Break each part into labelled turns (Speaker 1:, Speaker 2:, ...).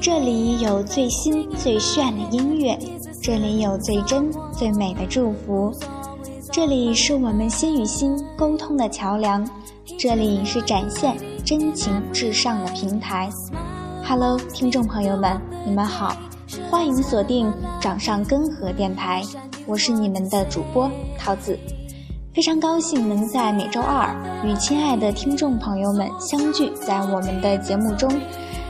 Speaker 1: 这里有最新最炫的音乐，这里有最真最美的祝福，这里是我们心与心沟通的桥梁，这里是展现真情至上的平台。Hello，听众朋友们，你们好，欢迎锁定掌上根河电台，我是你们的主播桃子，非常高兴能在每周二与亲爱的听众朋友们相聚在我们的节目中。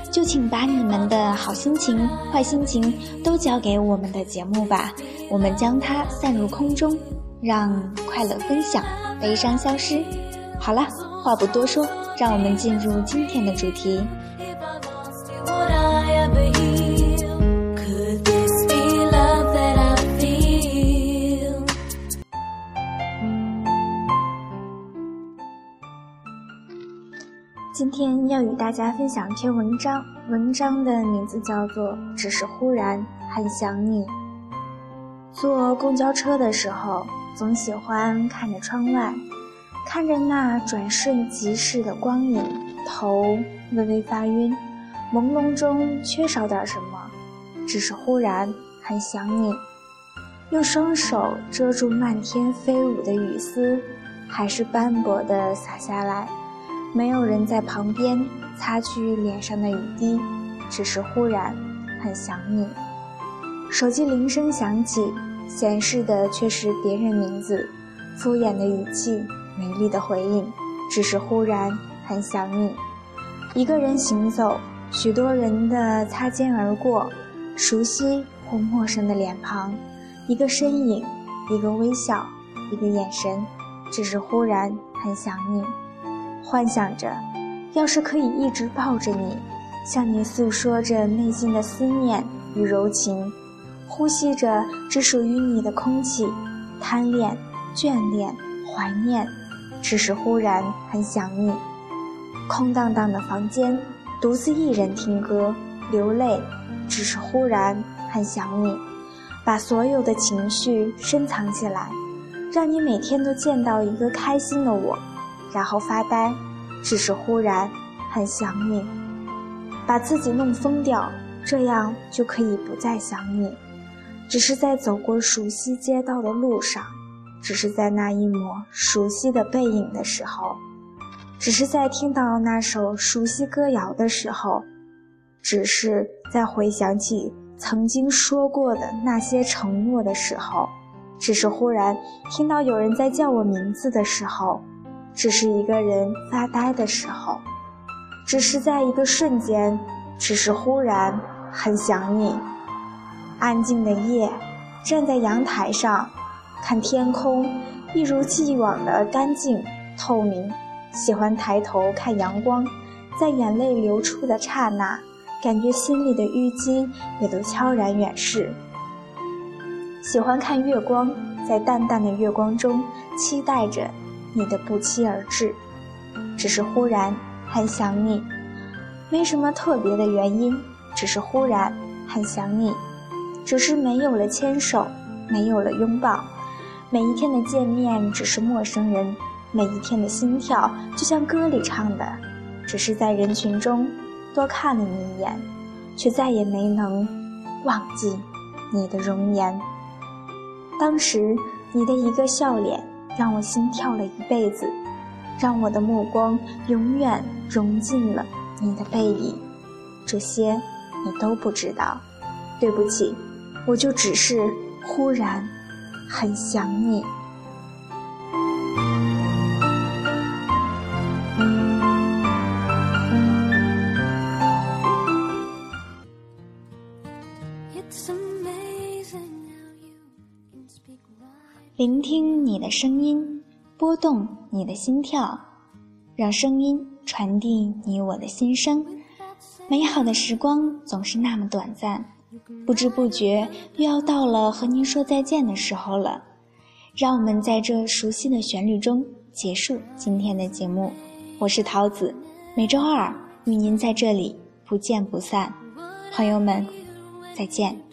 Speaker 1: 就请把你们的好心情、坏心情都交给我们的节目吧，我们将它散入空中，让快乐分享，悲伤消失。好了，话不多说，让我们进入今天的主题。今天要与大家分享一篇文章，文章的名字叫做《只是忽然很想你》。坐公交车的时候，总喜欢看着窗外，看着那转瞬即逝的光影，头微微发晕，朦胧中缺少点什么。只是忽然很想你，用双手遮住漫天飞舞的雨丝，还是斑驳的洒下来。没有人在旁边擦去脸上的雨滴，只是忽然很想你。手机铃声响起，显示的却是别人名字，敷衍的语气，没力的回应，只是忽然很想你。一个人行走，许多人的擦肩而过，熟悉或陌生的脸庞，一个身影，一个微笑，一个眼神，只是忽然很想你。幻想着，要是可以一直抱着你，向你诉说着内心的思念与柔情，呼吸着只属于你的空气，贪恋、眷恋、怀念，只是忽然很想你。空荡荡的房间，独自一人听歌流泪，只是忽然很想你。把所有的情绪深藏起来，让你每天都见到一个开心的我。然后发呆，只是忽然很想你，把自己弄疯掉，这样就可以不再想你。只是在走过熟悉街道的路上，只是在那一抹熟悉的背影的时候，只是在听到那首熟悉歌谣的时候，只是在回想起曾经说过的那些承诺的时候，只是忽然听到有人在叫我名字的时候。只是一个人发呆的时候，只是在一个瞬间，只是忽然很想你。安静的夜，站在阳台上，看天空，一如既往的干净透明。喜欢抬头看阳光，在眼泪流出的刹那，感觉心里的淤积也都悄然远逝。喜欢看月光，在淡淡的月光中，期待着。你的不期而至，只是忽然很想你，没什么特别的原因，只是忽然很想你，只是没有了牵手，没有了拥抱，每一天的见面只是陌生人，每一天的心跳就像歌里唱的，只是在人群中多看了你一眼，却再也没能忘记你的容颜。当时你的一个笑脸。让我心跳了一辈子，让我的目光永远融进了你的背影。这些你都不知道，对不起，我就只是忽然很想你。聆听你的声音，拨动你的心跳，让声音传递你我的心声。美好的时光总是那么短暂，不知不觉又要到了和您说再见的时候了。让我们在这熟悉的旋律中结束今天的节目。我是桃子，每周二与您在这里不见不散。朋友们，再见。